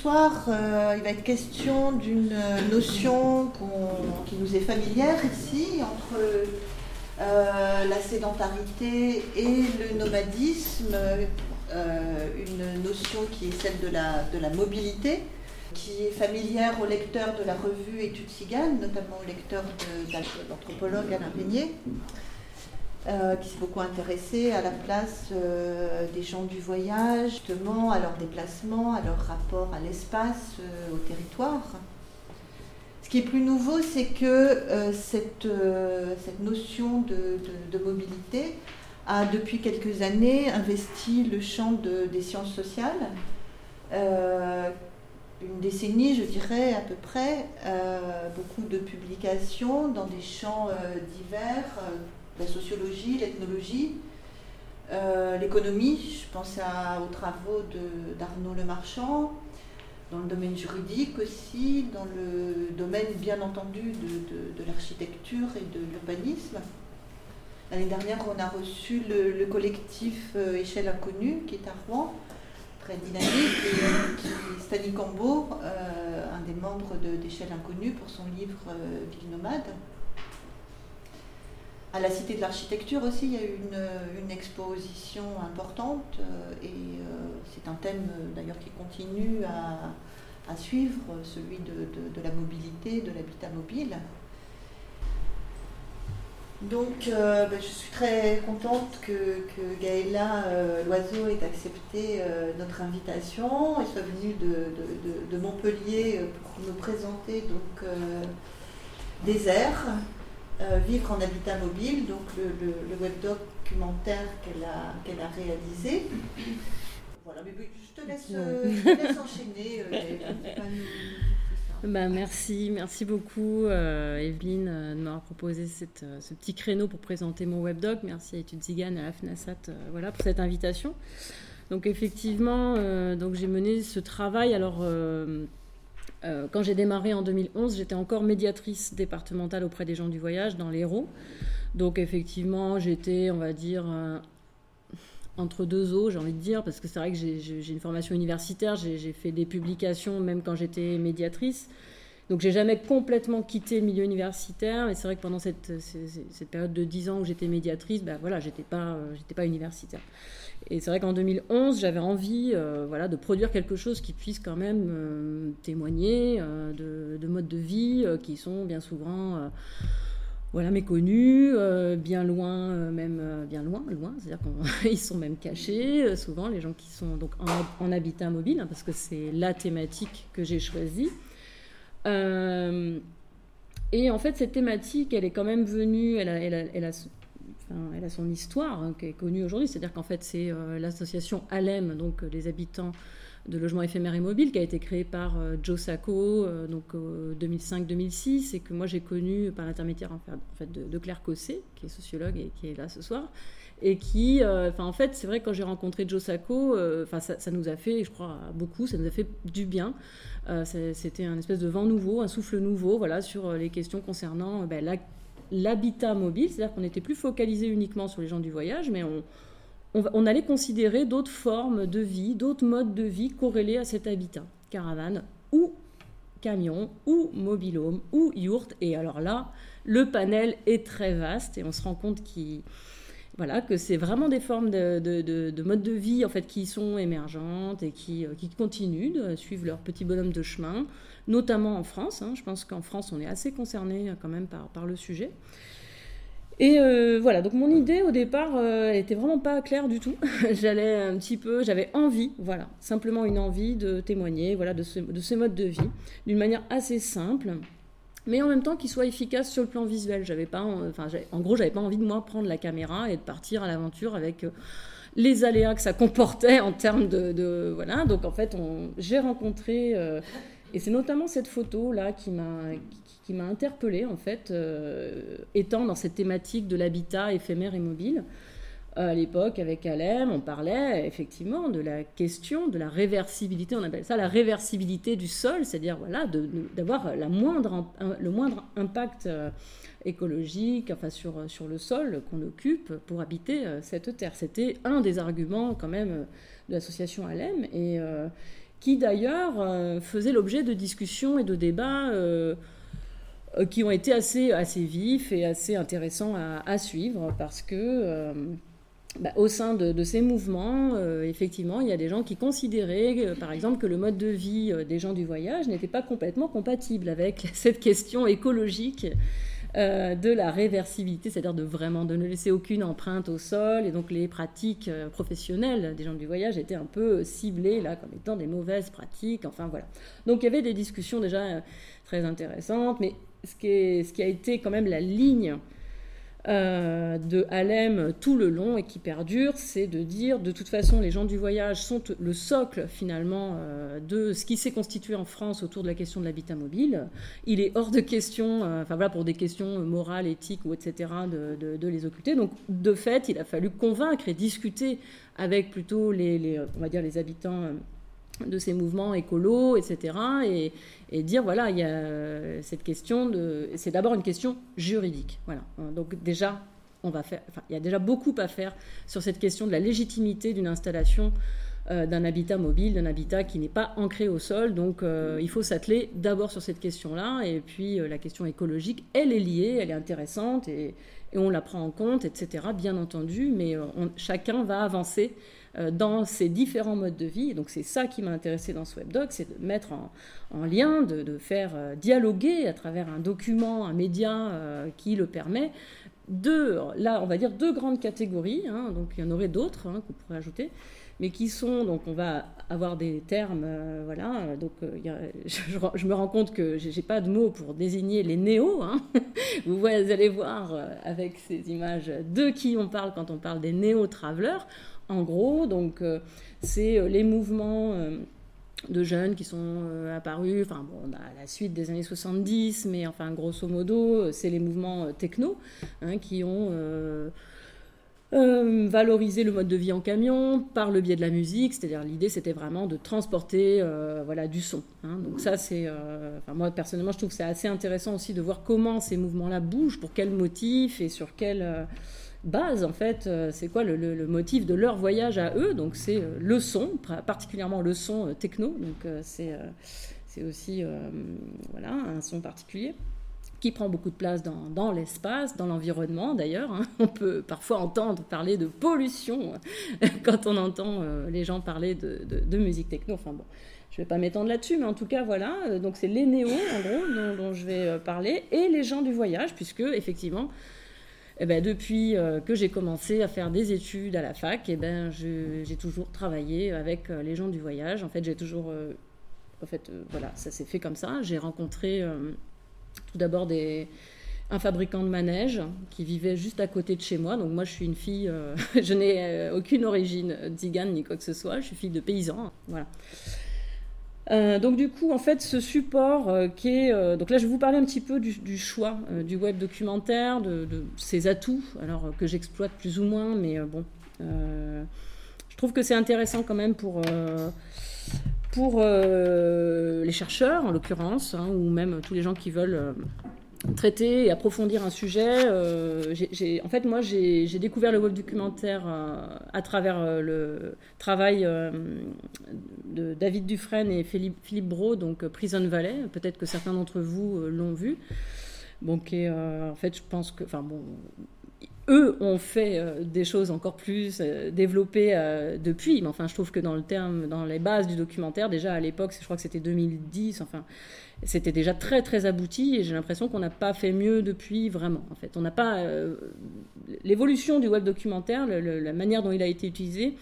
soir, euh, il va être question d'une notion qui nous est familière ici, entre euh, la sédentarité et le nomadisme, une notion qui est celle de la, mobilité, qui est familière aux lecteurs de la revue Études Ciganes, notamment aux lecteurs de, l'anthropologue Alain Peigné. Euh, qui s'est beaucoup intéressé à la place euh, des gens du voyage, justement à leur déplacement, à leur rapport à l'espace, euh, au territoire. Ce qui est plus nouveau, c'est que cette, cette, notion de, mobilité a depuis quelques années investi le champ de, des sciences sociales. une décennie, je dirais à peu près, beaucoup de publications dans des champs divers la sociologie, l'ethnologie, euh, l'économie, je pense aux travaux d'Arnaud Lemarchand, dans le domaine juridique aussi, dans le domaine bien entendu de, l'architecture et de l'urbanisme. L'année dernière, on a reçu le, collectif euh, Échelle Inconnue qui est à Rouen, très dynamique, et qui, Stanley Cambo, euh, un des membres d'Échelle Inconnue, pour son livre Ville nomade à la Cité de l'Architecture aussi, il y a eu une, exposition importante euh, et euh, c'est un thème euh, d'ailleurs qui continue à, suivre, celui de, la mobilité, de l'habitat mobile. Donc ben, je suis très contente que, Gaëla Loiseau ait accepté notre invitation et soit venue de, Montpellier pour nous présenter donc, des airs euh, vivre en habitat mobile, donc le, web documentaire qu'elle a, qu'elle a réalisé. Voilà, mais je te laisse, euh, enchaîner. bah, merci, merci beaucoup euh, Evelyne de m'avoir proposé cette, ce petit créneau pour présenter mon webdoc. Merci à Etudes Zigane et à la FNASAT voilà, pour cette invitation. Donc effectivement, donc j'ai mené ce travail. Alors euh, quand j'ai démarré en 2011, j'étais encore médiatrice départementale auprès des gens du voyage dans l'Hérault. Donc effectivement, j'étais, on va dire, euh, entre deux eaux, j'ai envie de dire, parce que c'est vrai que j'ai une formation universitaire, j'ai fait des publications même quand j'étais médiatrice. Donc j'ai jamais complètement quitté le milieu universitaire, mais c'est vrai que pendant cette, période de dix ans où j'étais médiatrice, ben voilà, j'étais pas, euh, j'étais pas universitaire. Et c'est vrai qu'en 2011, j'avais envie euh, voilà, de produire quelque chose qui puisse quand même euh, témoigner de, modes de vie qui sont bien souvent voilà, méconnus, bien loin, même bien loin, loin, c'est-à-dire qu'ils sont même cachés, souvent les gens qui sont donc en, habitat mobile, hein, parce que c'est la thématique que j'ai choisie. Et en fait, cette thématique, elle est quand même venue, elle a, elle a elle a son histoire hein, qui est connue aujourd'hui, c'est-à-dire qu'en fait c'est euh, l'association ALEM, donc les habitants de logements éphémères et mobiles, qui a été créée par euh, Joe Sacco euh, donc 2005-2006 et que moi j'ai connu par l'intermédiaire de, Claire Cossé, qui est sociologue et qui est là ce soir. Et qui, enfin en fait, c'est vrai que quand j'ai rencontré Joe Sacco, enfin ça, nous a fait, je crois, beaucoup, ça nous a fait du bien. C'était un espèce de vent nouveau, un souffle nouveau, voilà, sur les questions concernant ben, l'habitat mobile, c'est-à-dire qu'on n'était plus focalisé uniquement sur les gens du voyage, mais on, on, allait considérer d'autres formes de vie, d'autres modes de vie corrélés à cet habitat, caravane ou camion ou mobilhome ou yourte. Et alors là, le panel est très vaste et on se rend compte qu'il voilà, que c'est vraiment des formes de, de, modes de vie en fait, qui sont émergentes et qui, euh, qui continuent de suivre leur petit bonhomme de chemin notamment en France. Hein. Je pense qu'en France, on est assez concerné euh, quand même par, le sujet. Et euh, voilà, donc mon idée au départ, elle était vraiment pas claire du tout. J'allais un petit peu, j'avais envie, voilà, simplement une envie de témoigner, voilà, de ce, de ce mode de vie, d'une manière assez simple, mais en même temps qu'il soit efficace sur le plan visuel. J'avais pas, enfin, en gros, j'avais pas envie de moi prendre la caméra et de partir à l'aventure avec les aléas que ça comportait en termes de, voilà. Donc en fait, j'ai rencontré et c'est notamment cette photo-là qui m'a qui, m'a interpellée, en fait, euh, étant dans cette thématique de l'habitat éphémère et mobile. Euh, à l'époque, avec Alem, on parlait effectivement de la question de la réversibilité, on appelle ça la réversibilité du sol, c'est-à-dire voilà, d'avoir la moindre, le moindre impact euh, écologique enfin, sur, sur le sol qu'on occupe pour habiter cette terre. C'était un des arguments quand même de l'association Alem. Et, qui d'ailleurs faisait l'objet de discussions et de débats qui ont été assez, assez vifs et assez intéressants à, suivre parce que bah, au sein de, ces mouvements, effectivement, il y a des gens qui considéraient, par exemple, que le mode de vie des gens du voyage n'était pas complètement compatible avec cette question écologique euh, de la réversibilité, c'est-à-dire de vraiment de ne laisser aucune empreinte au sol. Et donc les pratiques euh, professionnelles des gens du voyage étaient un peu ciblées là comme étant des mauvaises pratiques. Enfin voilà. Donc il y avait des discussions déjà euh, très intéressantes, mais ce qui a été quand même la ligne euh, de Halem tout le long et qui perdure, c'est de dire de toute façon les gens du voyage sont le socle finalement euh, de ce qui s'est constitué en France autour de la question de l'habitat mobile. Il est hors de question, euh, enfin voilà pour des questions morales, éthiques ou etc. De, les occulter. Donc de fait, il a fallu convaincre et discuter avec plutôt les on va dire les habitants de ces mouvements écolos, etc. Et, dire, voilà, il y a cette question de... C'est d'abord une question juridique. Voilà. Donc déjà, on va faire... Enfin, il y a déjà beaucoup à faire sur cette question de la légitimité d'une installation euh, d'un habitat mobile, d'un habitat qui n'est pas ancré au sol. Donc euh, il faut s'atteler d'abord sur cette question-là. Et puis euh, la question écologique, elle est liée, elle est intéressante et, on la prend en compte, etc. Bien entendu, mais chacun va avancer dans ces différents modes de vie. donc c'est ça qui m'a intéressé dans ce webdoc, c'est de mettre en, lien, de, faire euh, dialoguer à travers un document, un média euh, qui le permet, deux, là on va dire deux grandes catégories, hein. donc il y en aurait d'autres hein, qu'on pourrait ajouter, mais qui sont, donc on va avoir des termes, voilà, donc je, me rends compte que j'ai pas de mots pour désigner les néos, hein. vous, allez voir avec ces images de qui on parle quand on parle des néo-travelers, en gros. Donc, euh, c'est euh, les mouvements euh, de jeunes qui sont apparus, enfin bon, à la suite des années 70, mais enfin grosso modo, c'est les mouvements techno hein, qui ont valorisé le mode de vie en camion par le biais de la musique, c'est-à-dire l'idée c'était vraiment de transporter voilà du son. Hein. donc ça c'est, moi personnellement je trouve que c'est assez intéressant aussi de voir comment ces mouvements-là bougent, pour quels motifs et sur quels base, en fait, euh, c'est quoi le, motif de leur voyage à eux? Donc, c'est euh, le son, particulièrement le son euh, techno. Donc, c'est aussi voilà, un son particulier qui prend beaucoup de place dans, l'espace, dans l'environnement d'ailleurs. Hein. On peut parfois entendre parler de pollution quand on entend les gens parler de, musique techno. Enfin bon, je ne vais pas m'étendre là-dessus, mais en tout cas, voilà. Donc c'est les néos, en gros, dont, je vais parler, et les gens du voyage, puisque effectivement, eh ben, depuis euh, que j'ai commencé à faire des études à la fac, eh ben, j'ai toujours travaillé avec euh, les gens du voyage. En fait, j'ai toujours. Euh, en fait, voilà, ça s'est fait comme ça. J'ai rencontré tout d'abord un fabricant de manège qui vivait juste à côté de chez moi. Donc moi, je suis une fille, je n'ai aucune origine tzigane ni quoi que ce soit. Je suis fille de paysan. Voilà. Euh, donc du coup, en fait, ce support euh, qui est... Euh, donc là, je vais vous parler un petit peu du, choix du web documentaire, de, ses atouts, alors que j'exploite plus ou moins, mais bon, je trouve que c'est intéressant quand même pour, pour les chercheurs, en l'occurrence, hein, ou même tous les gens qui veulent traiter et approfondir un sujet. Euh, en fait, moi, j'ai découvert le web documentaire euh, à travers euh, le travail de David Dufresne et Philippe, Philippe Bro, donc Prison Valley. Peut-être que certains d'entre vous l'ont vu. En fait, je pense que, enfin bon, eux ont fait des choses encore plus développées depuis, mais enfin, je trouve que dans le terme, dans les bases du documentaire, déjà à l'époque, je crois que c'était 2010, enfin, c'était déjà très très abouti et j'ai l'impression qu'on n'a pas fait mieux depuis vraiment. En fait, on n'a pas euh, l'évolution du web documentaire, la manière dont il a été utilisé.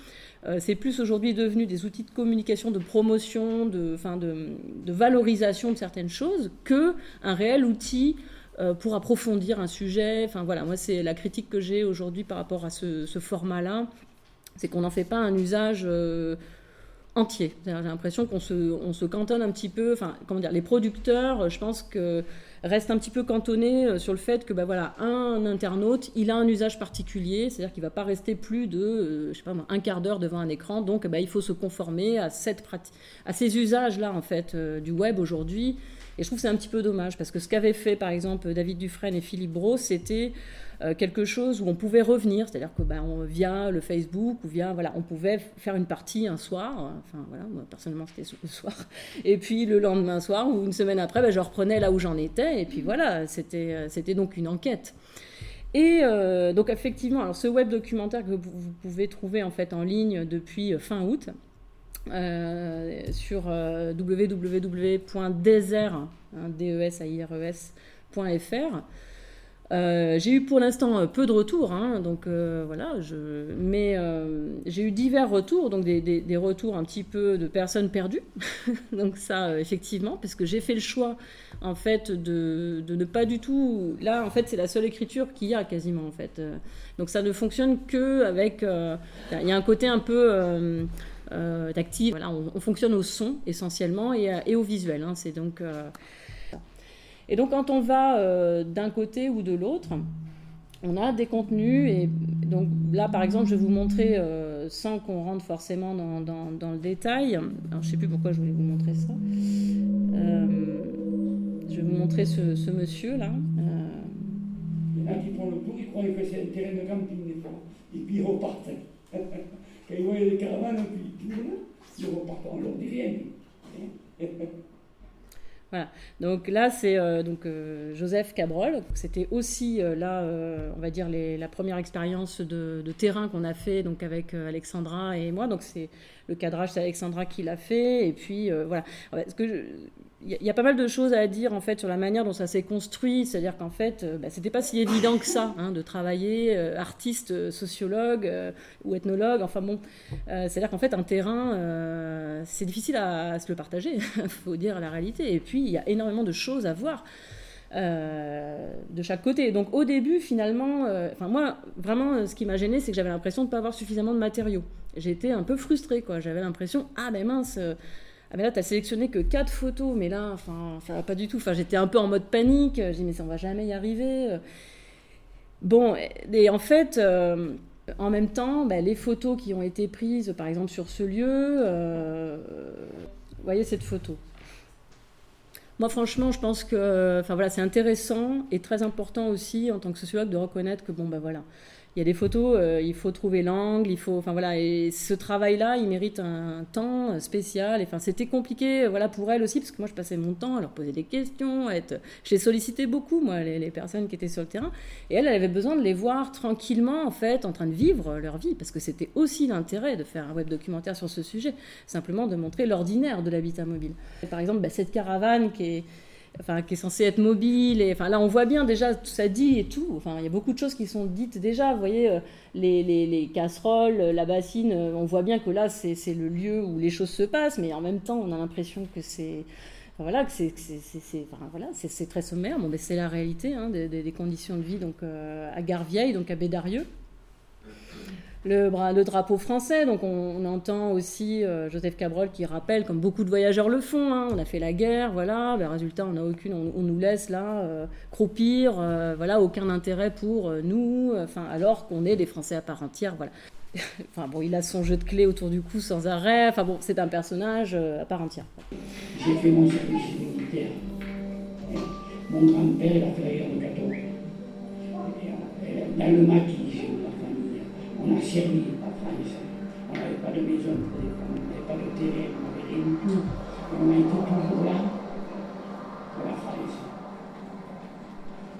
Euh, c'est plus aujourd'hui devenu des outils de communication, de promotion, de, fin de, valorisation de certaines choses que un réel outil euh, pour approfondir un sujet. Enfin voilà, moi c'est la critique que j'ai aujourd'hui par rapport à ce, format-là, c'est qu'on n'en fait pas un usage entier. J'ai l'impression qu'on se, on se cantonne un petit peu. Enfin, comment dire, les producteurs, je pense que reste un petit peu cantonné sur le fait que bah, voilà, un internaute, il a un usage particulier, c'est-à-dire qu'il ne va pas rester plus de je sais pas, un quart d'heure devant un écran, donc bah, il faut se conformer à, cette à ces usages-là en fait, du web aujourd'hui. Et je trouve que c'est un petit peu dommage, parce que ce qu'avaient fait par exemple David Dufresne et Philippe Bros, c'était euh, quelque chose où on pouvait revenir, c'est-à-dire que ben, via le Facebook ou via voilà, on pouvait faire une partie un soir. Enfin voilà, moi personnellement c'était le soir. Et puis le lendemain soir ou une semaine après, ben, je reprenais là où j'en étais. Et puis voilà, c'était euh, donc une enquête. Et euh, donc effectivement, alors ce web documentaire que vous, pouvez trouver en fait en ligne depuis fin août. Sur www.desert, hein, D-E-S-A-I-R-E-S.fr. Euh, j'ai eu pour l'instant euh, peu de retours, hein, donc euh, voilà, mais j'ai eu divers retours, donc des, retours un petit peu de personnes perdues, donc ça effectivement, parce que j'ai fait le choix en fait de, de, ne pas du tout. Là, en fait, c'est la seule écriture qu'il y a quasiment en fait, donc ça ne fonctionne que avec. Il y a un côté un peu Voilà, on, fonctionne au son essentiellement et, et au visuel. Hein, c'est donc et donc quand on va euh, d'un côté ou de l'autre, on a des contenus. Et donc là, par exemple, je vais vous montrer, euh, sans qu'on rentre forcément dans, le détail, je ne sais plus pourquoi je voulais vous montrer ça. Euh, je vais vous montrer ce, qui prennent le que c'est un de camping. Et puis. Quand ils voient les caravanes, puis ils repartent. On leur dit rien. Voilà. Donc là, c'est euh, donc euh, Joseph Cabrol. C'était aussi euh, là, on va dire la première expérience de, terrain qu'on a fait donc avec Alexandra et moi. Donc c'est le cadrage, c'est Alexandra qui l'a fait. Et puis voilà. Ce que il y, a pas mal de choses à dire en fait sur la manière dont ça s'est construit, c'est-à-dire qu'en fait, euh, bah, c'était pas si évident que ça hein, de travailler euh, artiste, euh, sociologue ou ethnologue. Enfin bon, c'est-à-dire qu'en fait, un terrain, c'est difficile à, se le partager, faut dire la réalité. Et puis, il y a énormément de choses à voir. De chaque côté. Donc au début, finalement, enfin moi, vraiment, ce qui m'a gêné, c'est que j'avais l'impression de ne pas avoir suffisamment de matériaux. J'étais un peu frustrée, quoi. J'avais l'impression, ah ben mince, ah mais là t'as sélectionné que quatre photos, mais là, enfin, ça va pas du tout. Enfin, j'étais un peu en mode panique. J'ai dit mais ça on va jamais y arriver. Bon, et en fait, euh, en même temps, bah, les photos qui ont été prises, par exemple sur ce lieu, euh, voyez cette photo. Moi, franchement, je pense que, enfin voilà, c'est intéressant et très important aussi en tant que sociologue de reconnaître que bon, ben voilà, il y a des photos, euh, il faut trouver l'angle, il faut, enfin voilà, et ce travail-là, il mérite un temps spécial. Enfin, c'était compliqué, voilà, pour elle aussi, parce que moi, je passais mon temps à leur poser des questions, être, j'ai sollicité beaucoup, moi, les, personnes qui étaient sur le terrain, et elle, elle avait besoin de les voir tranquillement, en fait, en train de vivre leur vie, parce que c'était aussi l'intérêt de faire un web documentaire sur ce sujet, simplement de montrer l'ordinaire de l'habitat mobile. par exemple, bah, cette caravane qui est enfin, qui est censé être mobile. Enfin, là, on voit bien déjà tout ça dit et tout. Enfin, il y a beaucoup de choses qui sont dites déjà. Vous voyez, euh, les, les, les, casseroles, la bassine, euh, on voit bien que là, c'est le lieu où les choses se passent, mais en même temps, on a l'impression que c'est. voilà, que c'est enfin, voilà, très sommaire. Bon, c'est la réalité hein, des, des, conditions de vie donc, euh, à Garvieille, donc à Bédarieux le, drapeau français. Donc on, entend aussi euh, Joseph Cabrol qui rappelle, comme beaucoup de voyageurs le font, hein, on a fait la guerre, voilà, ben, résultat on n'a aucune, on, nous laisse là euh, croupir, euh, voilà, aucun intérêt pour nous, enfin alors qu'on est des Français à part entière, voilà. enfin bon, il a son jeu de clés autour du cou sans arrêt, enfin bon, c'est un personnage à part entière. J'ai fait mon service militaire. Mon grand-père, a fait la guerre de 14. Dans le maquis, on a servi France. On n'avait pas de maison pour les femmes, on n'avait pas de terrain, on n'avait rien du tout. On a été toujours là pour la France.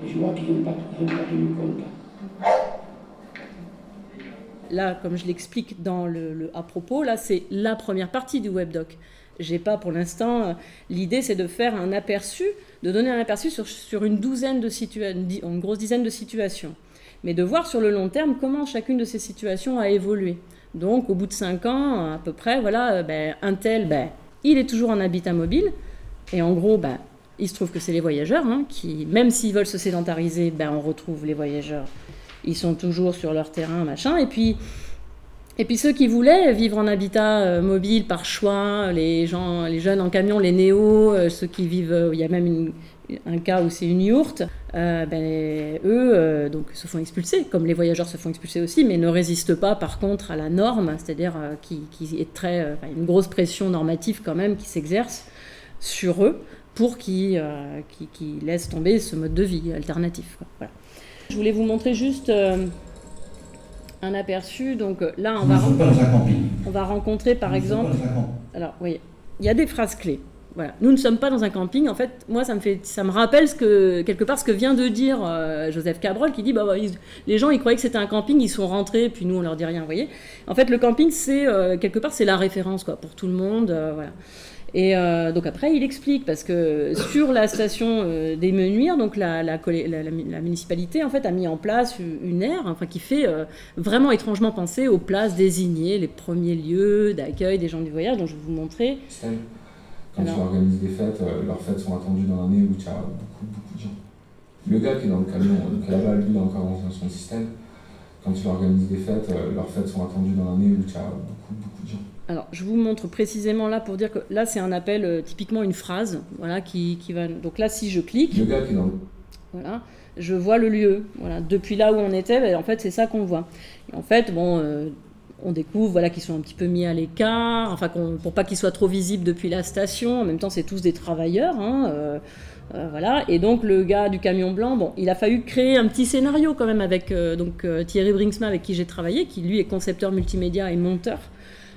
Et je vois qu'ils n'ont pas, pas tenu compte. Là, comme je l'explique dans le, à propos, là, c'est la première partie du webdoc. J'ai pas pour l'instant. L'idée, c'est de faire un aperçu, de donner un aperçu sur, sur une douzaine de situations, une grosse dizaine de situations mais de voir sur le long terme comment chacune de ces situations a évolué. Donc, au bout de cinq ans, à peu près, voilà, euh, ben, un tel, ben, il est toujours en habitat mobile. Et en gros, ben, il se trouve que c'est les voyageurs hein, qui, même s'ils veulent se sédentariser, ben, on retrouve les voyageurs. Ils sont toujours sur leur terrain, machin. Et puis, et puis ceux qui voulaient vivre en habitat euh, mobile par choix, les gens, les jeunes en camion, les néos, euh, ceux qui vivent, il y a même une, un cas où c'est une yourte, ben, eux donc, se font expulser, comme les voyageurs se font expulser aussi, mais ne résistent pas par contre à la norme, c'est-à-dire qui, est très, une grosse pression normative quand même qui s'exerce sur eux pour qu'ils qui, laissent tomber ce mode de vie alternatif. Voilà. Je voulais vous montrer juste un aperçu. Donc euh, là, on va, on va rencontrer par exemple. Alors, oui, il y a des phrases clés. Nous ne sommes pas dans un camping. En fait, moi, ça me, fait, ça me rappelle quelque part ce que vient de dire euh, Joseph Cabrol, qui dit bah, bah les gens, ils croyaient que c'était un camping, ils sont rentrés, puis nous, on leur dit rien. Vous voyez En fait, le camping, c'est euh, quelque part, c'est la référence pour tout le monde. voilà. Et euh, donc après, il explique, parce que sur la station euh, des Menuires, donc la, municipalité a mis en place une aire enfin, qui fait euh, vraiment étrangement penser aux places désignées, les premiers lieux d'accueil des gens du voyage, dont je vais vous montrer. Quand tu organises des fêtes, leurs fêtes sont attendues dans l'année où tu as beaucoup, beaucoup de gens. Le gars qui est dans le camion, donc là-bas, lui, il a encore dans son système. Quand tu organises des fêtes, leurs fêtes sont attendues dans l'année où tu as beaucoup, beaucoup de gens. Alors, je vous montre précisément là pour dire que là, c'est un appel, euh, typiquement une phrase, voilà, qui, qui, va. Donc là, si je clique. Le gars qui est dans Voilà, je vois le lieu. Voilà, depuis là où on était, ben, en fait, c'est ça qu'on voit. Et en fait, bon. Euh, on découvre voilà, qu'ils sont un petit peu mis à l'écart, enfin pour pas qu'ils soient trop visibles depuis la station. En même temps, c'est tous des travailleurs. Hein, euh, voilà. Et donc le gars du camion blanc, bon, il a fallu créer un petit scénario quand même avec donc Thierry Brinksma avec qui j'ai travaillé, qui lui est concepteur multimédia et monteur.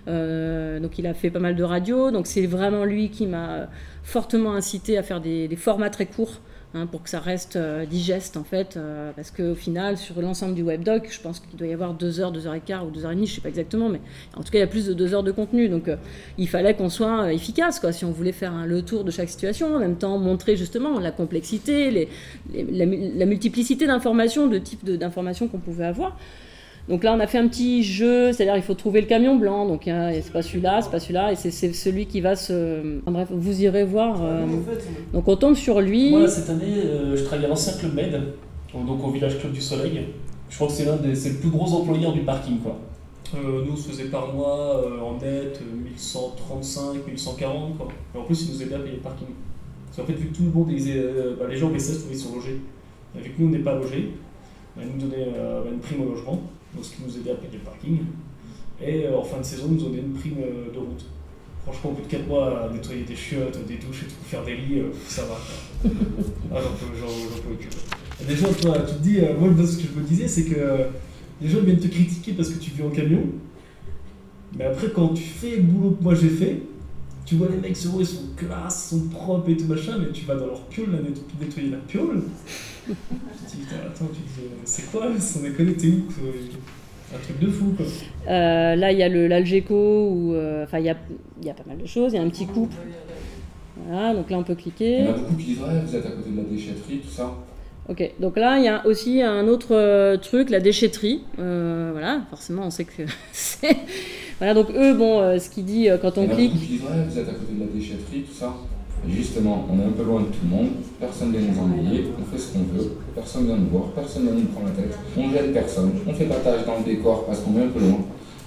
Euh, donc il a fait pas mal de radio. Donc c'est vraiment lui qui m'a fortement incité à faire des, formats très courts. Hein, pour que ça reste euh, digeste en fait, euh, parce qu'au final, sur l'ensemble du webdoc, je pense qu'il doit y avoir 2 heures, 2 heures et quart ou 2 heures et demie, je sais pas exactement, mais en tout cas, il y a plus de 2 heures de contenu, donc il fallait qu'on soit efficace, quoi, si on voulait faire le tour de chaque situation, en même temps montrer justement la complexité, la, multiplicité d'informations, de types d'informations qu'on pouvait avoir. Donc là, on a fait un petit jeu, c'est-à-dire il faut trouver le camion blanc. Donc c'est pas celui-là, c'est pas celui-là, et c'est celui qui va se. bref, vous irez voir. Euh, donc on tombe sur lui. Moi, cette année, euh, je travaille à l'ancien Club Med, donc au village Club du Soleil. Je crois que c'est l'un des c'est le plus gros employeur du parking, quoi. Euh, nous, on se faisait par mois en net 1135, 1140, quoi. Et en plus, ils nous aidaient à payer le parking. Parce qu'en fait, vu que tout le monde, bah, les gens au BSS, ils sont logés. Et vu que nous, on n'est pas logés, bah, ils nous donnaient bah, une prime au logement donc ce qui nous aidait à payer le parking. Et euh, en fin de saison, nous donné une prime euh, de route. Franchement, au bout de 4 mois, à nettoyer des chiottes, des douches et tout, faire des lits, euh, ça va. ah, j'en peux, plus. Gens, toi, tu te dis, moi, ce que je me disais, c'est que les gens viennent te critiquer parce que tu vis en camion. Mais après, quand tu fais le boulot que moi j'ai fait, tu vois les mecs ils sont classe, sont propres et tout machin, mais tu vas dans leur piole, nettoyer la piole. tu te dis, attends, c'est quoi Sans déconner, t'es où un truc de fou, quoi. Euh, là, il y a l'Algeco, où euh, enfin, il y, a, y a pas mal de choses. Il y a un petit couple. Voilà, donc là, on peut cliquer. Il y en a beaucoup qui disent, ouais, vous êtes à côté de la déchetterie, tout ça. Ok, donc là, il y a aussi un autre euh, truc, la déchetterie. voilà, forcément, on sait que c'est. Voilà, donc eux, bon, ce qu'il dit quand on clique. Disent, ouais, vous êtes à côté de la déchetterie, tout ça justement, on est un peu loin de tout le monde, personne ne vient nous ennuyer, on fait ce qu'on veut, personne ne vient nous voir, personne ne nous prend la tête, on ne gêne personne, on fait partage dans le décor parce qu'on est un peu loin,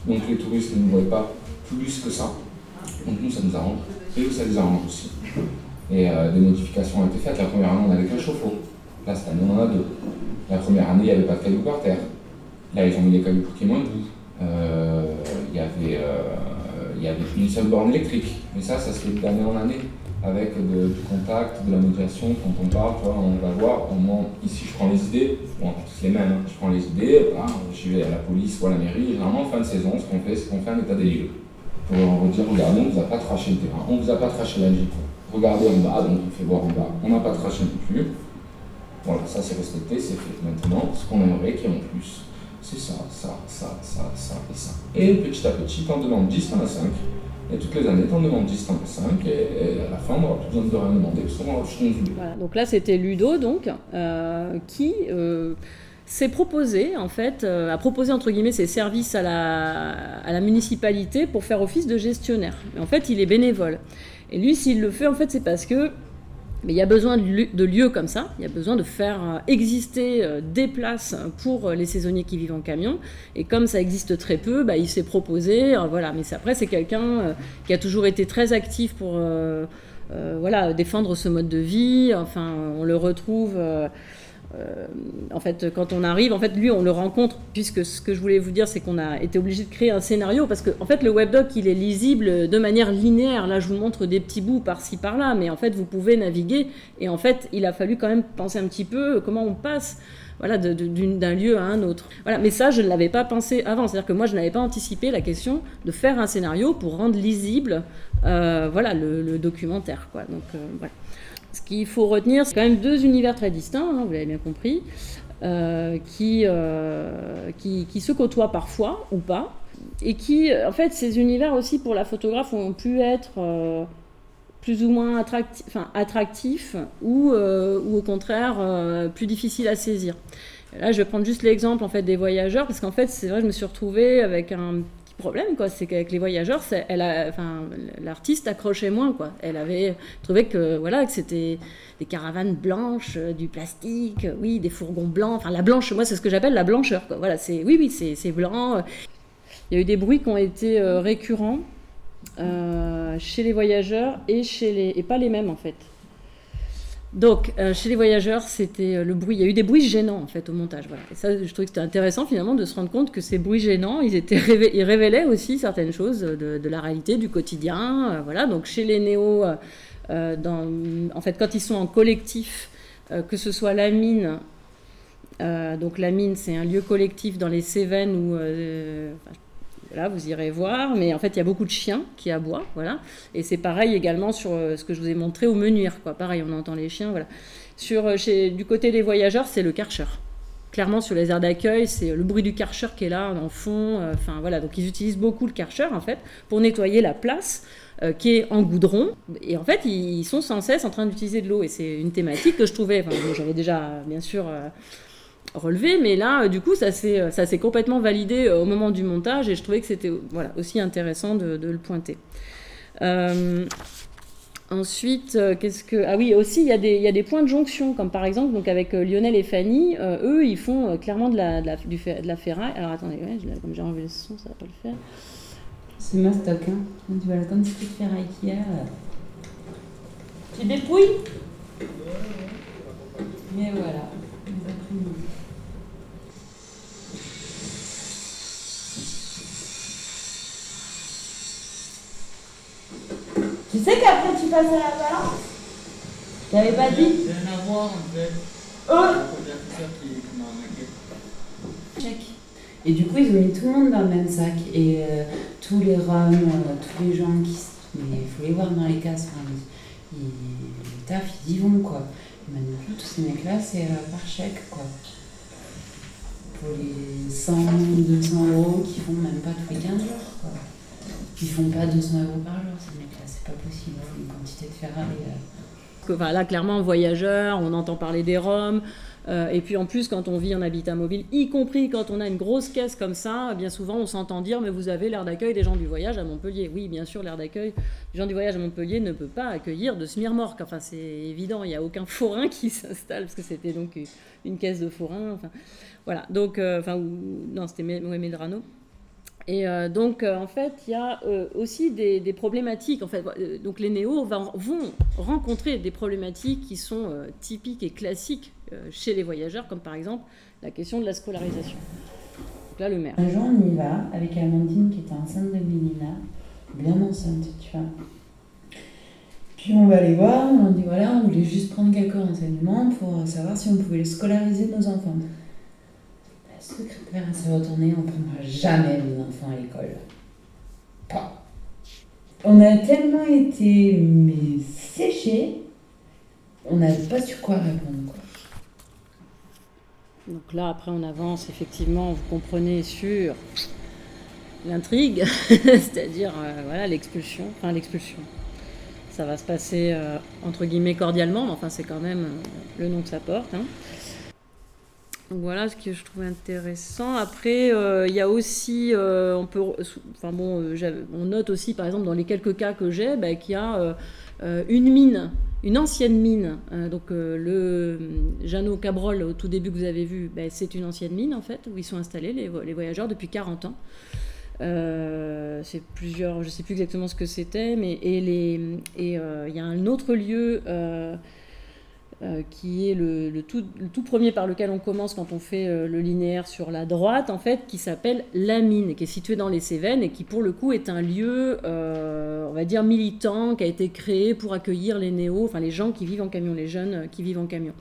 donc les touristes ne nous voient pas plus que ça. Donc nous, ça nous arrange, et eux, ça les arrange aussi. Et euh, des modifications ont été faites. La première année, on n'avait qu'un chauffe-eau. Là, cette année, on en a deux. La première année, il n'y avait pas de cailloux par terre. Là, ils ont mis des cailloux pour qu'il moins de. Euh, il y avait, euh, il y avait une seule borne électrique. Mais ça, ça se fait d'année en année avec du contact, de la médiation, quand on parle, tu vois, on va voir, au moins, ici je prends les idées, bon, c'est les mêmes, hein. je prends les idées, voilà, je vais à la police ou à la mairie, généralement en fin de saison, ce qu'on fait, c'est qu'on fait un état des lieux. Pour leur dire, regardez, on ne vous a pas traché le terrain, on ne vous a pas traché la. Regardez en bas, donc on fait voir en bas, on n'a pas traché non plus. Voilà, ça c'est respecté, c'est fait. Maintenant, ce qu'on aimerait qu'il y en plus, c'est ça, ça, ça, ça, ça et ça. Et petit à petit, on demande 10, on a 5. Et toutes les années, tu en demandes 10, 5, et, à la fin, on n'aura plus besoin de rien demander, parce qu'on aura Voilà, donc là, c'était Ludo, donc, euh, qui euh, s'est proposé, en fait, euh, a proposé, entre guillemets, ses services à la, à la municipalité pour faire office de gestionnaire. En fait, il est bénévole. Et lui, s'il le fait, en fait, c'est parce que mais il y a besoin de lieux comme ça, il y a besoin de faire euh, exister euh, des places pour euh, les saisonniers qui vivent en camion. Et comme ça existe très peu, bah, il s'est proposé. Voilà. Mais après, c'est quelqu'un qui a toujours été très actif pour défendre ce mode de vie. Enfin, on le retrouve. En fait, quand on arrive, en fait, lui, on le rencontre, puisque ce que je voulais vous dire, c'est qu'on a été obligé de créer un scénario, parce que, en fait, le webdoc, il est lisible de manière linéaire. Là, je vous montre des petits bouts par-ci, par-là, mais en fait, vous pouvez naviguer. Et en fait, il a fallu quand même penser un petit peu comment on passe voilà, d'un lieu à un autre. Voilà, mais ça, je ne l'avais pas pensé avant. C'est-à-dire que moi, je n'avais pas anticipé la question de faire un scénario pour rendre lisible euh, voilà, le, documentaire. Donc, euh, voilà. Ce qu'il faut retenir, c'est quand même deux univers très distincts, hein, vous l'avez bien compris, euh, qui, qui, qui, se côtoient parfois ou pas, et qui, en fait, ces univers aussi pour la photographe ont pu être plus ou moins attractif, enfin, attractif ou, euh, ou au contraire euh, plus difficile à saisir. Là, je vais prendre juste l'exemple en fait des voyageurs parce qu'en fait, c'est vrai, je me suis retrouvée avec un petit problème quoi. C'est qu'avec les voyageurs, elle enfin, l'artiste accrochait moins quoi. Elle avait trouvé que voilà que c'était des caravanes blanches, euh, du plastique, oui, des fourgons blancs. Enfin, la blanche, moi, c'est ce que j'appelle la blancheur. Quoi. Voilà, c'est oui, oui, c'est blanc. Il y a eu des bruits qui ont été récurrents. Euh, chez les voyageurs et chez les et pas les mêmes en fait. Donc euh, chez les voyageurs, c'était euh, le bruit. Il y a eu des bruits gênants en fait au montage. Voilà. Et ça, je trouvais que c'était intéressant finalement de se rendre compte que ces bruits gênants, ils étaient ils révélaient aussi certaines choses de, la réalité du quotidien. voilà. Donc chez les néos, dans, en fait, quand ils sont en collectif, que ce soit la mine. donc la mine, c'est un lieu collectif dans les Cévennes où, Vous irez voir, mais en fait, il y a beaucoup de chiens qui aboient, voilà. Et c'est pareil également sur euh, ce que je vous ai montré au Menuire, quoi. Pareil, on entend les chiens, voilà. Sur, euh, du côté des voyageurs, c'est le karcher. Clairement, sur les aires d'accueil, c'est le bruit du karcher qui est là, en fond. Euh, enfin, voilà. Donc, ils utilisent beaucoup le karcher, en fait, pour nettoyer la place. qui est en goudron. Et en fait, ils sont sans cesse en train d'utiliser de l'eau. Et c'est une thématique que je trouvais, enfin, j'avais déjà, bien sûr, relevé, mais là, euh, du coup, ça s'est, euh, ça s'est complètement validé euh, au moment du montage et je trouvais que c'était voilà, aussi intéressant de, le pointer. ensuite, qu'est-ce que. Ah oui, aussi, il y, a des, il y a des points de jonction, comme par exemple, donc avec Lionel et Fanny, eux, ils font clairement de la, de la, du, de la ferraille. Alors attendez, comme j'ai enlevé le son, ça va pas le faire. C'est mastoc, hein. Tu vois, comme ce de ferraille qu'il y a. Tu dépouilles? Mais voilà, Tu sais qu'après tu passes à la balance T'avais pas dit Rien à voir en fait. Oh Check. Et du coup, ils ont mis tout le monde dans le même sac. Et euh, tous les roms, euh, tous les gens qui. Mais il faut les voir dans les cases. Enfin, ils, ils, taf, ils y vont quoi. Et maintenant, tous ces mecs-là, c'est euh, par chèque quoi. Pour les 100, 200 euros qui font même pas tous les 15 jours quoi. Ils font pas 200 euros par jour ces mecs-là pas possible, une quantité de Ferrari. Euh. là, clairement, voyageur, on entend parler des Roms. Euh, et puis en plus, quand on vit en habitat mobile, y compris quand on a une grosse caisse comme ça, bien souvent on s'entend dire Mais vous avez l'air d'accueil des gens du voyage à Montpellier. Oui, bien sûr, l'air d'accueil des gens du voyage à Montpellier ne peut pas accueillir de smirmorque. Enfin, c'est évident, il n'y a aucun forain qui s'installe, parce que c'était donc une caisse de forain. Enfin, voilà, donc, euh, enfin, non, c'était Medrano. Et euh, donc, euh, en fait, il y a euh, aussi des, problématiques. En fait, donc, les néos vont, rencontrer des problématiques qui sont typiques et classiques chez les voyageurs, comme par exemple la question de la scolarisation. Donc là, le maire. Un jour, on y va avec Amandine qui était enceinte de Mélina, bien enceinte, tu vois. Puis on va les voir, on dit voilà, on voulait juste prendre quelques renseignements pour savoir si on pouvait scolariser nos enfants secrétaire à se retourner, on ne prendra jamais nos enfants à l'école. Pas. On a tellement été séchés, on n'avait pas su quoi répondre. Donc là, après, on avance, effectivement, vous comprenez sur l'intrigue, c'est-à-dire euh, l'expulsion, enfin l'expulsion. Ça va se passer euh, entre guillemets cordialement, mais enfin c'est quand même le nom que ça porte. Hein. Voilà ce que je trouve intéressant. Après, euh, il y a aussi, euh, on enfin bon, euh, on note aussi par exemple dans les quelques cas que j'ai, bah, qu'il y a une mine, une ancienne mine. donc le Jeannot Cabrol au tout début que vous avez vu, bah, c'est une ancienne mine en fait où ils sont installés les, voyageurs depuis 40 ans. c'est plusieurs, je ne sais plus exactement ce que c'était, mais et il y a un autre lieu qui est le, tout, premier par lequel on commence quand on fait euh, le linéaire sur la droite, en fait, qui s'appelle La Mine, qui est situé dans les Cévennes et qui, pour le coup, est un lieu, euh, on va dire, militant, qui a été créé pour accueillir les néos, enfin les gens qui vivent en camion, les jeunes qui vivent en camion.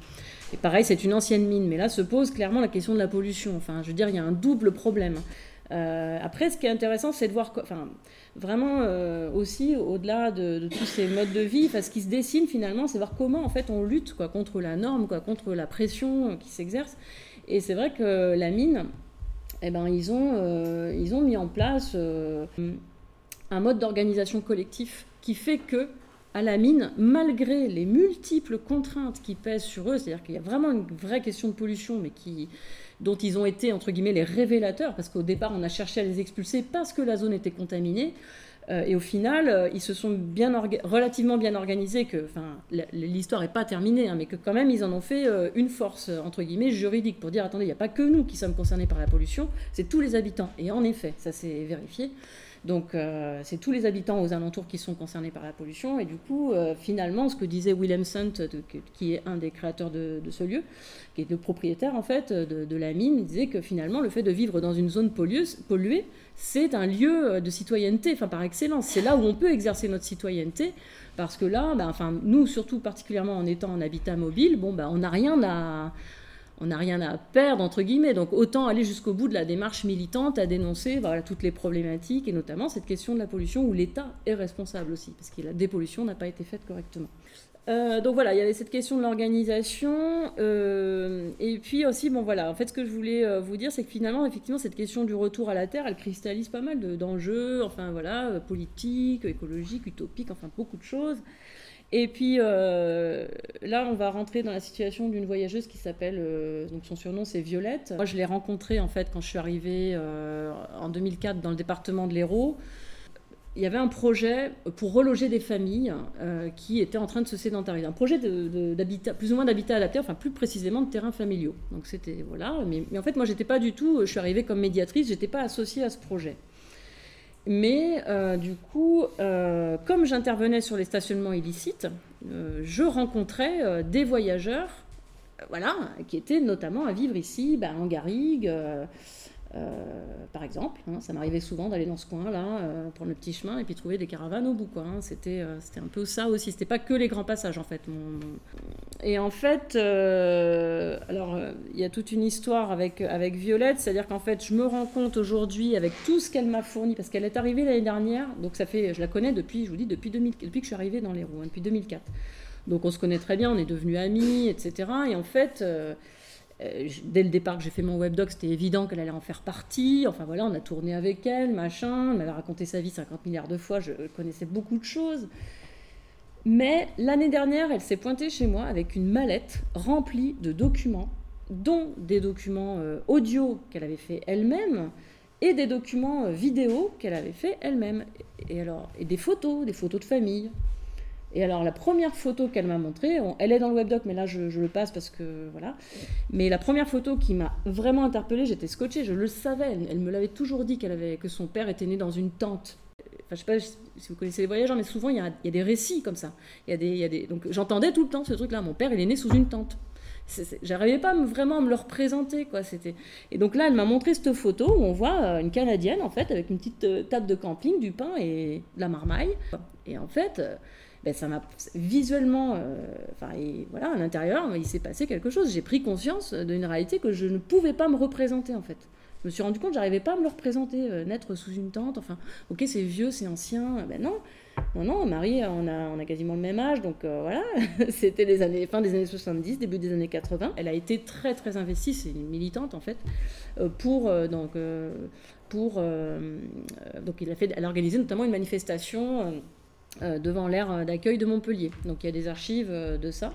Et pareil, c'est une ancienne mine, mais là se pose clairement la question de la pollution. Enfin, je veux dire, il y a un double problème. Après, ce qui est intéressant, c'est de voir, enfin, vraiment euh, aussi au-delà de, tous ces modes de vie, ce qui se dessine finalement, c'est voir comment en fait on lutte contre la norme, contre la pression qui s'exerce. Et c'est vrai que la mine, eh ben, ils, ont, euh, ils ont mis en place euh, un mode d'organisation collectif qui fait que à la mine, malgré les multiples contraintes qui pèsent sur eux, c'est-à-dire qu'il y a vraiment une vraie question de pollution, mais qui, dont ils ont été, entre guillemets, les révélateurs, parce qu'au départ, on a cherché à les expulser parce que la zone était contaminée. Euh, et au final, euh, ils se sont bien relativement bien organisés, que l'histoire n'est pas terminée, hein, mais que quand même, ils en ont fait euh, une force, entre guillemets, juridique, pour dire, attendez, il n'y a pas que nous qui sommes concernés par la pollution, c'est tous les habitants. Et en effet, ça s'est vérifié. Donc euh, c'est tous les habitants aux alentours qui sont concernés par la pollution. Et du coup, euh, finalement, ce que disait Willem Sunt, qui est un des créateurs de, ce lieu, qui est le propriétaire en fait de, la mine, disait que finalement le fait de vivre dans une zone polluée, c'est un lieu de citoyenneté, enfin par excellence. C'est là où on peut exercer notre citoyenneté. Parce que là, ben, enfin, nous, surtout particulièrement en étant en habitat mobile, bon, ben, on n'a rien à, on n'a rien à perdre, entre guillemets. Donc autant aller jusqu'au bout de la démarche militante à dénoncer toutes les problématiques, et notamment cette question de la pollution où l'État est responsable aussi, parce que la dépollution n'a pas été faite correctement. Euh, donc voilà, il y avait cette question de l'organisation. Euh, et puis aussi, bon voilà, en fait, ce que je voulais euh, vous dire, c'est que finalement, effectivement, cette question du retour à la Terre, elle cristallise pas mal d'enjeux, enfin voilà, politiques, écologiques, utopiques, enfin beaucoup de choses. Et puis euh, là, on va rentrer dans la situation d'une voyageuse qui s'appelle, euh, donc son surnom c'est Violette. Moi, je l'ai rencontrée en fait quand je suis arrivée euh, en 2004 dans le département de l'Hérault. Il y avait un projet pour reloger des familles qui étaient en train de se sédentariser. Un projet d'habitat, plus ou moins d'habitat adapté, enfin plus précisément de terrains familiaux. Donc c'était voilà. Mais, mais en fait, moi, j'étais pas du tout. Je suis arrivée comme médiatrice, j'étais pas associée à ce projet. Mais euh, du coup, euh, comme j'intervenais sur les stationnements illicites, euh, je rencontrais des voyageurs voilà, qui étaient notamment à vivre ici, bah, en Garrigue, euh, par exemple. Hein, ça m'arrivait souvent d'aller dans ce coin-là, euh, prendre le petit chemin et puis trouver des caravanes au bout. Hein. c'était, euh, c'était un peu ça aussi. C'était pas que les grands passages en fait. Et en fait, alors il y a toute une histoire avec, avec Violette, c'est-à-dire qu'en fait, je me rends compte aujourd'hui avec tout ce qu'elle m'a fourni, parce qu'elle est arrivée l'année dernière, donc ça fait, je la connais depuis, je vous dis, depuis, 2000, depuis que je suis arrivée dans les roues, hein, depuis 2004. Donc on se connaît très bien, on est devenus amis, etc. Et en fait, euh, dès le départ que j'ai fait mon webdoc, c'était évident qu'elle allait en faire partie. Enfin voilà, on a tourné avec elle, machin. Elle m'avait raconté sa vie 50 milliards de fois, je connaissais beaucoup de choses. Mais l'année dernière, elle s'est pointée chez moi avec une mallette remplie de documents, dont des documents euh, audio qu'elle avait fait elle-même et des documents euh, vidéo qu'elle avait fait elle-même. Et, alors, et des photos, des photos de famille, et alors, la première photo qu'elle m'a montrée, elle est dans le webdoc, mais là, je, le passe parce que voilà. Mais la première photo qui m'a vraiment interpellée, j'étais scotchée, je le savais. Elle, me l'avait toujours dit qu'elle avait, que son père était né dans une tente. Enfin, je sais pas si vous connaissez les voyageurs, mais souvent, il y a, des récits comme ça. Y a des, y a des... Donc, j'entendais tout le temps ce truc-là. Mon père, il est né sous une tente. J'arrivais pas vraiment à me le représenter, quoi. Et donc là, elle m'a montré cette photo où on voit euh, une canadienne en fait avec une petite euh, table de camping, du pain et de la marmaille. Et en fait, euh, ben, ça m'a visuellement, euh, enfin, et voilà, à l'intérieur, il s'est passé quelque chose. J'ai pris conscience d'une réalité que je ne pouvais pas me représenter en fait. Je me suis rendu compte j'arrivais pas à me le représenter, euh, naître sous une tente. Enfin, ok, c'est vieux, c'est ancien. Ben non, non, non, Marie, on a, on a quasiment le même âge, donc euh, voilà. C'était les années, fin des années 70, début des années 80. Elle a été très, très investie, c'est une militante en fait, pour donc pour donc il a fait, elle a organisé notamment une manifestation euh, devant l'aire d'accueil de Montpellier. Donc il y a des archives euh, de ça.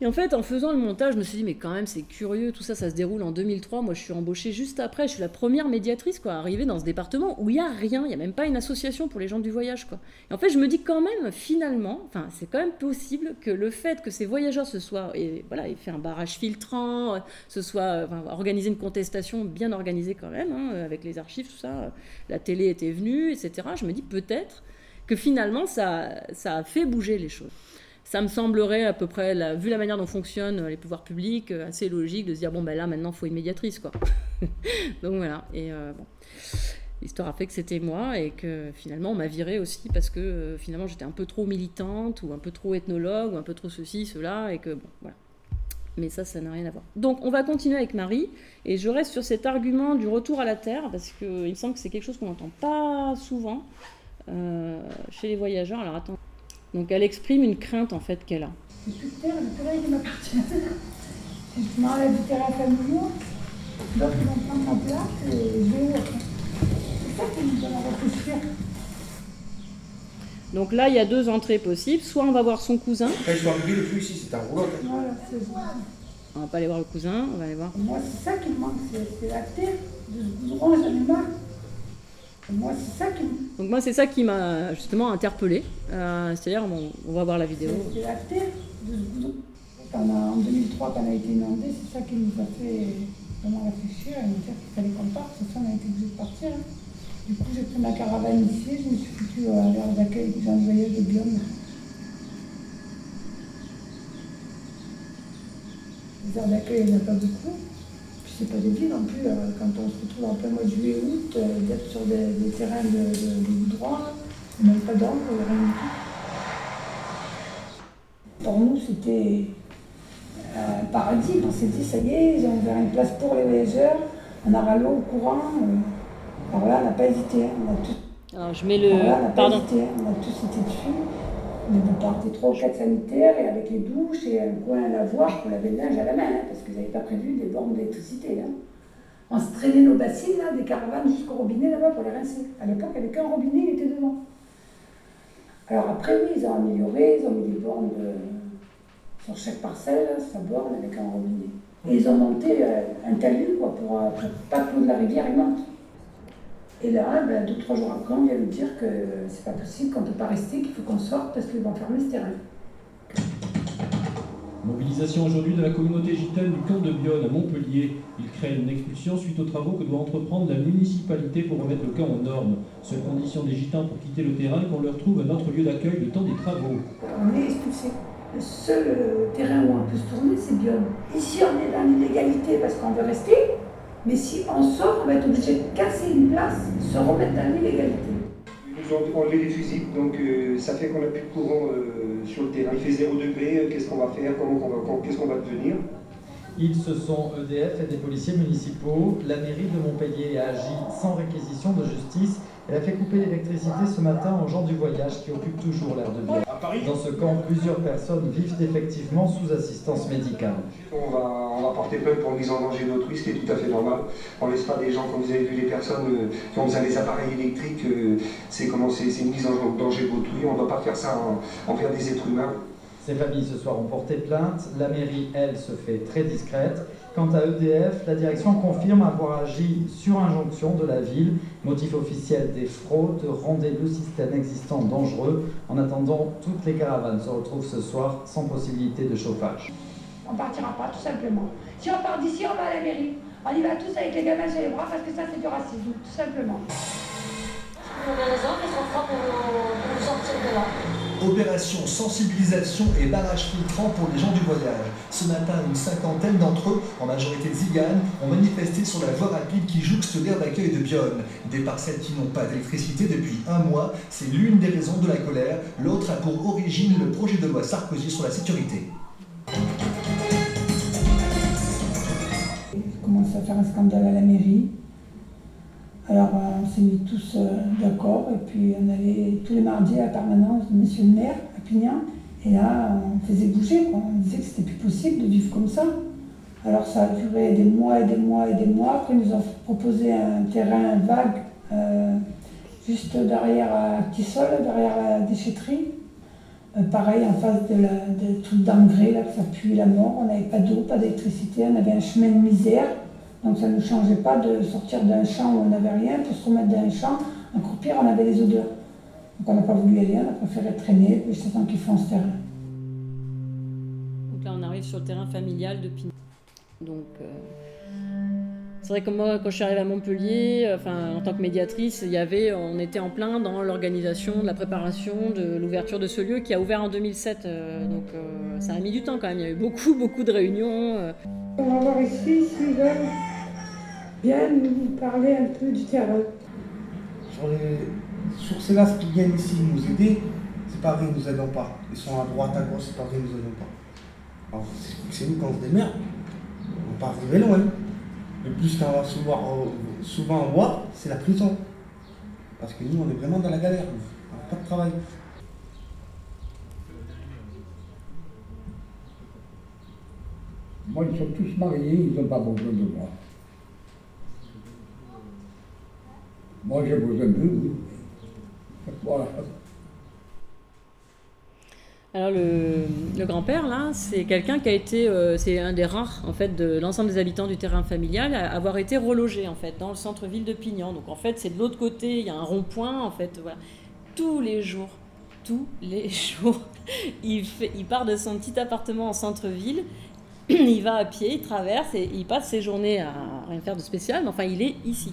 Et en fait, en faisant le montage, je me suis dit, mais quand même, c'est curieux, tout ça, ça se déroule en 2003. Moi, je suis embauchée juste après, je suis la première médiatrice, quoi, arrivée dans ce département où il n'y a rien, il n'y a même pas une association pour les gens du voyage, quoi. Et en fait, je me dis quand même, finalement, enfin, c'est quand même possible que le fait que ces voyageurs se soient, et voilà, aient fait un barrage filtrant, se soient, enfin, organisé une contestation bien organisée quand même, hein, avec les archives, tout ça, la télé était venue, etc. Je me dis peut-être que finalement, ça, ça a fait bouger les choses ça me semblerait à peu près, vu la manière dont fonctionnent les pouvoirs publics, euh, assez logique de se dire bon ben là maintenant il faut une médiatrice quoi. Donc voilà et euh, bon. L'histoire a fait que c'était moi et que finalement on m'a viré aussi parce que euh, finalement j'étais un peu trop militante ou un peu trop ethnologue ou un peu trop ceci, cela et que bon voilà. Mais ça, ça n'a rien à voir. Donc on va continuer avec Marie et je reste sur cet argument du retour à la terre parce qu'il me semble que c'est quelque chose qu'on n'entend pas souvent chez les voyageurs. Alors attends. Donc elle exprime une crainte en fait qu'elle a. Je suis terre, le terrain qui m'appartient. Je m'enlève du terrain familial, d'autres vont prendre ma place et je vais C'est ça qui nous donne à réfléchir. Donc là, il y a deux entrées possibles. Soit on va voir son cousin. Quand je suis arrivé, le plus ici, c'est un rouleau. Voilà, c'est. On va pas aller voir le cousin, on va aller voir. Moi, c'est ça qui me manque, c'est la terre. De ce goudron, j'en ai marre. Moi, c'est ça qui Donc moi, c'est ça qui m'a justement interpellée. Euh, C'est-à-dire, on, on, va voir la vidéo. C'est la terre en 2003, quand on a été inondé, c'est ça qui nous a fait vraiment réfléchir et nous dire qu'il fallait qu'on parte. C'est ça, on a été obligé de partir. Hein. Du coup, j'ai pris ma caravane ici, je me suis foutu à l'air d'accueil des gens de voyage de Biome. Les heures d'accueil, il n'y en a pas beaucoup c'est pas vies non plus. Euh, quand on se retrouve en plein mois de juillet-août, euh, d'être sur des, terrains de, de, droit, même pas d'angle, rien du tout. Pour nous, c'était un paradis. On s'est dit, ça y est, ils ont ouvert une place pour les voyageurs, on aura l'eau au courant. Euh. Alors là, on n'a pas hésité. Hein. On a tout... Alors, je mets le. Alors là, on n'a pas hésité. Hein. On a tous été dessus. Mais vous partez trois ou quatre sanitaires et avec les douches et un coin à lavoir pour laver le linge à la main, hein, parce vous n'avez pas prévu des bornes d'électricité. Hein. On se traînait nos bassines, des caravanes jusqu'au robinet là-bas pour les rincer. À l'époque, il n'y avait qu'un robinet, il était devant. Alors après, oui, ils ont amélioré, ils ont mis des bornes sur chaque parcelle, sa borne avec un robinet. Et ils ont monté euh, un talus quoi, pour, euh, pas que la rivière monte. Et là, ben, deux, trois jours après, on vient nous dire que c'est pas possible, qu'on ne peut pas rester, qu'il faut qu'on sorte parce qu'ils vont fermer ce terrain. Mobilisation aujourd'hui de la communauté gitane du camp de Bionne à Montpellier. Il crée une expulsion suite aux travaux que doit entreprendre la municipalité pour remettre le camp aux normes. Seule condition des gitans pour quitter le terrain qu'on leur trouve un autre lieu d'accueil le temps des travaux. On est expulsés. Le seul euh, terrain où on peut se tourner, c'est Bionne. Ici, on est dans l'illégalité parce qu'on veut rester, mais si on sort, on va être obligé de casser une place, se remettre dans l'illégalité. Ils nous ont enlevé les fusibles, donc euh, ça fait qu'on n'a plus de courant euh, sur le terrain. Il fait 0 degré, euh, qu'est-ce qu'on va faire, comment va, qu'est-ce qu'on va devenir? Ils, ce sont EDF et des policiers municipaux. La mairie de Montpellier a agi sans réquisition de justice elle a fait couper l'électricité ce matin aux gens du voyage qui occupent toujours l'air de bien. Dans ce camp, plusieurs personnes vivent effectivement sous assistance médicale. On va, on va porter plainte pour mise en danger d'autrui, ce qui est tout à fait normal. On ne laisse pas des gens, comme vous avez vu, les personnes euh, qui ont besoin des appareils électriques, euh, c'est comment c'est une mise en danger d'autrui. On ne doit pas faire ça envers des êtres humains. Ces familles ce soir ont porté plainte. La mairie, elle, se fait très discrète. Quant à EDF, la direction confirme avoir agi sur injonction de la ville. Motif officiel des fraudes, rendait le système existant dangereux. En attendant, toutes les caravanes se retrouvent ce soir sans possibilité de chauffage. On partira pas, tout simplement. Si on part d'ici, on va à la mairie. On y va tous avec les gamins sur les bras parce que ça, c'est du racisme, tout simplement. Vous avez raison, qu'on fera pour nous sortir de là Opération sensibilisation et barrage filtrant pour les gens du voyage. Ce matin, une cinquantaine d'entre eux, en majorité ziganes, ont manifesté sur la voie rapide qui jouxte l'air d'accueil de Bionne. Des parcelles qui n'ont pas d'électricité depuis un mois, c'est l'une des raisons de la colère. L'autre a pour origine le projet de loi Sarkozy sur la sécurité. Je commence à faire un scandale à la mairie. Alors euh, on s'est mis tous euh, d'accord et puis on allait tous les mardis à la permanence de monsieur le maire à Pignan. Et là, on faisait bouger, quoi. on disait que c'était plus possible de vivre comme ça. Alors ça a duré des mois et des mois et des mois. Après, ils nous ont proposé un terrain vague euh, juste derrière à Tissol, derrière la déchetterie. Pareil, en face de, la, de tout d'engrais, là, ça pue la mort. On n'avait pas d'eau, pas d'électricité, on avait un chemin de misère. Donc ça ne changeait pas de sortir d'un champ où on n'avait rien, pour se remettre dans un champ. Encore pire, on avait les odeurs. Donc on n'a pas voulu y aller, on a préféré traîner jusqu'à temps qu'ils font ce terrain. Donc là, on arrive sur le terrain familial de Pignon. Donc, euh, c'est vrai que moi, quand je suis arrivée à Montpellier, enfin, en tant que médiatrice, il y avait, on était en plein dans l'organisation, de la préparation, de l'ouverture de ce lieu qui a ouvert en 2007. euh, donc, euh, ça a mis du temps quand même. Il y a eu beaucoup, beaucoup de réunions. euh. On va voir ici s'ils veulent bien nous parler un peu du terrain. Sur, les, sur ces là qui viennent ici nous aider, c'est pas vrai, ils nous aident pas. Ils sont à droite, à gauche, c'est pas vrai, ils nous aident pas. Alors, c'est- c'est nous quand on se démerde. On va pas arriver loin. Le plus qu'on souvent, souvent voir, c'est la prison. Parce que nous, on est vraiment dans la galère. On n'a pas de travail. Moi, ils sont tous mariés, ils n'ont pas besoin de moi. Moi, j'ai besoin d'eux. Voilà. Alors le, grand-père là, c'est quelqu'un qui a été, euh, c'est un des rares en fait de l'ensemble des habitants du terrain familial à avoir été relogé en fait dans le centre-ville de Pignan. Donc en fait c'est de l'autre côté, il y a un rond-point en fait. Tous les jours, tous les jours, il, part de son petit appartement en centre-ville, il va à pied, il traverse et il passe ses journées à rien faire de spécial, mais enfin il est ici.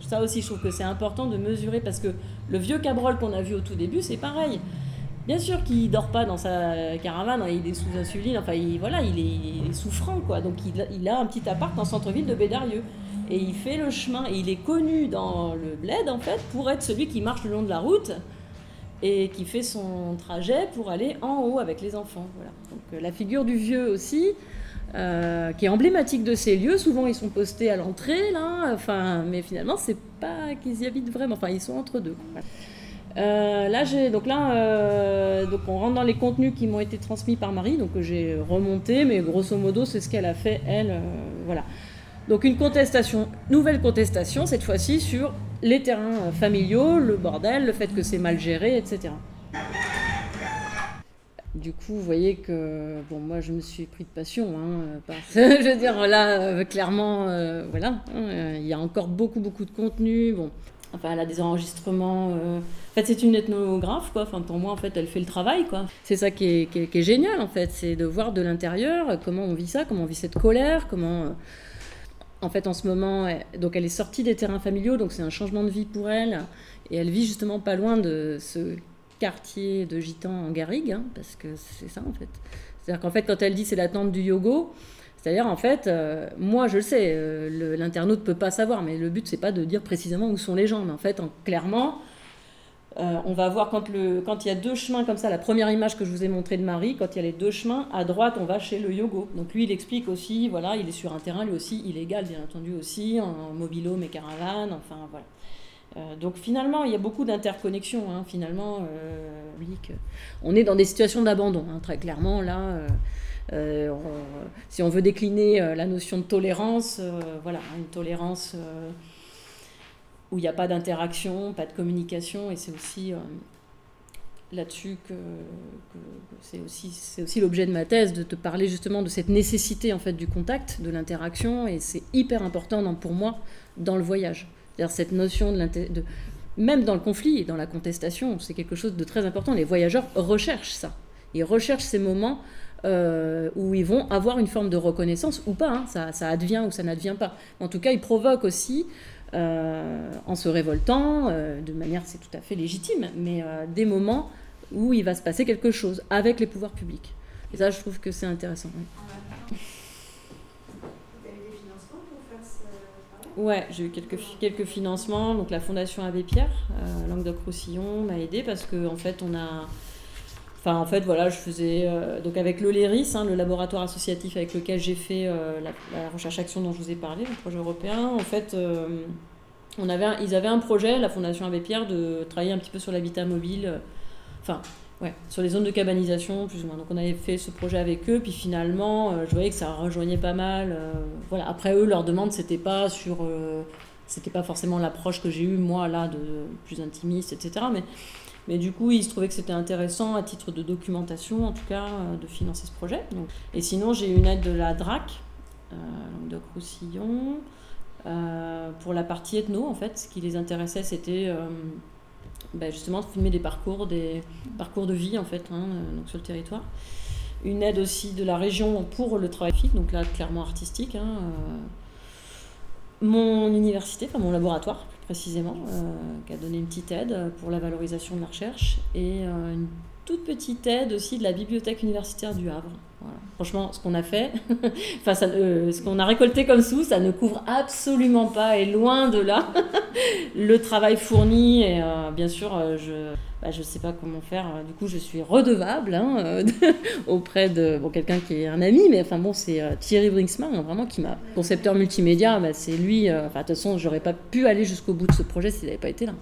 Ça aussi je trouve que c'est important de mesurer parce que le vieux Cabrol qu'on a vu au tout début c'est pareil. Bien sûr qu'il dort pas dans sa caravane, hein, il est sous insuline, enfin il, voilà, il est, souffrant quoi. Donc il, a- un petit appart en centre-ville de Bédarieux. Et il fait le chemin, il est connu dans le bled en fait pour être celui qui marche le long de la route et qui fait son trajet pour aller en haut avec les enfants. Voilà. Euh, la figure du vieux aussi, euh, qui est emblématique de ces lieux. Souvent ils sont postés à l'entrée là, enfin, mais finalement c'est pas qu'ils y habitent vraiment. Enfin ils sont entre deux. Euh, là, euh, donc on rentre dans les contenus qui m'ont été transmis par Marie, donc que j'ai remonté, mais grosso modo, c'est ce qu'elle a fait elle, euh, voilà. Donc une contestation, nouvelle contestation cette fois-ci sur les terrains euh, familiaux, le bordel, le fait que c'est mal géré, etc. Du coup, vous voyez que bon, moi, je me suis pris de passion. Hein, je veux dire, là, euh, clairement, euh, voilà, hein, euh, il y a encore beaucoup, beaucoup de contenu. Bon, enfin, elle a des enregistrements. euh, En fait, c'est une ethnographe, quoi. Enfin, pour moi, en fait, elle fait le travail, quoi. C'est ça qui est, génial, en fait, c'est de voir de l'intérieur comment on vit ça, comment on vit cette colère, comment. euh, en fait, en ce moment, elle- donc elle est sortie des terrains familiaux, donc c'est un changement de vie pour elle. Et elle vit justement pas loin de ce quartier de gitans en Garrigue, hein, parce que c'est ça en fait. C'est-à-dire qu'en fait, quand elle dit c'est la tente du yogo, c'est-à-dire en fait, euh, moi je le sais, euh, l'internaute peut pas savoir, mais le but c'est pas de dire précisément où sont les gens, mais en fait, en- clairement, euh, on va voir quand, il y a deux chemins comme ça, la première image que je vous ai montrée de Marie, quand il y a les deux chemins, à droite on va chez le yogo. Donc lui il explique aussi, voilà, il est sur un terrain lui aussi illégal bien entendu aussi, en mobilo mais caravane, enfin voilà. Donc finalement il y a beaucoup d'interconnexions, hein, finalement, on est dans des situations d'abandon, hein, très clairement là. Euh, si on veut décliner euh, la notion de tolérance, euh, voilà, une tolérance où il n'y a pas d'interaction, pas de communication, et c'est aussi là-dessus que, c'est aussi, aussi l'objet de ma thèse, de te parler justement de cette nécessité en fait du contact, de l'interaction, et c'est hyper important pour moi dans le voyage. C'est-à-dire cette notion de, de même dans le conflit et dans la contestation, c'est quelque chose de très important. Les voyageurs recherchent ça. Ils recherchent ces moments euh, où ils vont avoir une forme de reconnaissance ou pas. hein. Ça, advient ou ça n'advient pas. En tout cas, ils provoquent aussi, euh, en se révoltant, euh, de manière c'est tout à fait légitime, mais des moments où il va se passer quelque chose avec les pouvoirs publics. Et ça, je trouve que c'est intéressant. oui. Ouais, j'ai eu quelques, quelques financements. Donc la Fondation Abbé Pierre, euh, Languedoc-Roussillon, m'a aidé parce que en fait on a, enfin en fait voilà, je faisais euh, donc avec le LERIS, hein, le laboratoire associatif avec lequel j'ai fait euh, la, recherche-action dont je vous ai parlé, le projet européen. En fait, euh, on avait, ils avaient un projet, la Fondation Abbé Pierre, de travailler un petit peu sur l'habitat mobile. Enfin, ouais, sur les zones de cabanisation, plus ou moins. Donc on avait fait ce projet avec eux, puis finalement, je voyais que ça rejoignait pas mal. voilà. Après eux, leur demande, c'était pas sur, c'était pas forcément l'approche que j'ai eue moi là, de plus intimiste, etc. Mais Mais du coup, il se trouvait que c'était intéressant à titre de documentation, en tout cas, euh, de financer ce projet. Et sinon, j'ai eu une aide de la DRAC, euh, Languedoc-Roussillon, euh, pour la partie ethno, en fait. Ce qui les intéressait, c'était euh, ben, justement de filmer des parcours, des parcours de vie, en fait, hein, donc sur le territoire. Une aide aussi de la région pour le travail graphique, donc là, clairement artistique. hein, mon université, enfin mon laboratoire précisément, euh, qui a donné une petite aide pour la valorisation de la recherche et euh, une toute petite aide aussi de la bibliothèque universitaire du Havre. Franchement, ce qu'on a fait, enfin euh, ce qu'on a récolté comme sous, ça ne couvre absolument pas et loin de là le travail fourni et euh, bien sûr euh, je bah, je sais pas comment faire. Du coup, je suis redevable hein, auprès de bon, quelqu'un qui est un ami, mais enfin bon, c'est Thierry Brinksman, hein, vraiment qui m'a concepteur multimédia. Bah, c'est lui. Enfin, de toute façon, j'aurais pas pu aller jusqu'au bout de ce projet s'il n'avait pas été là.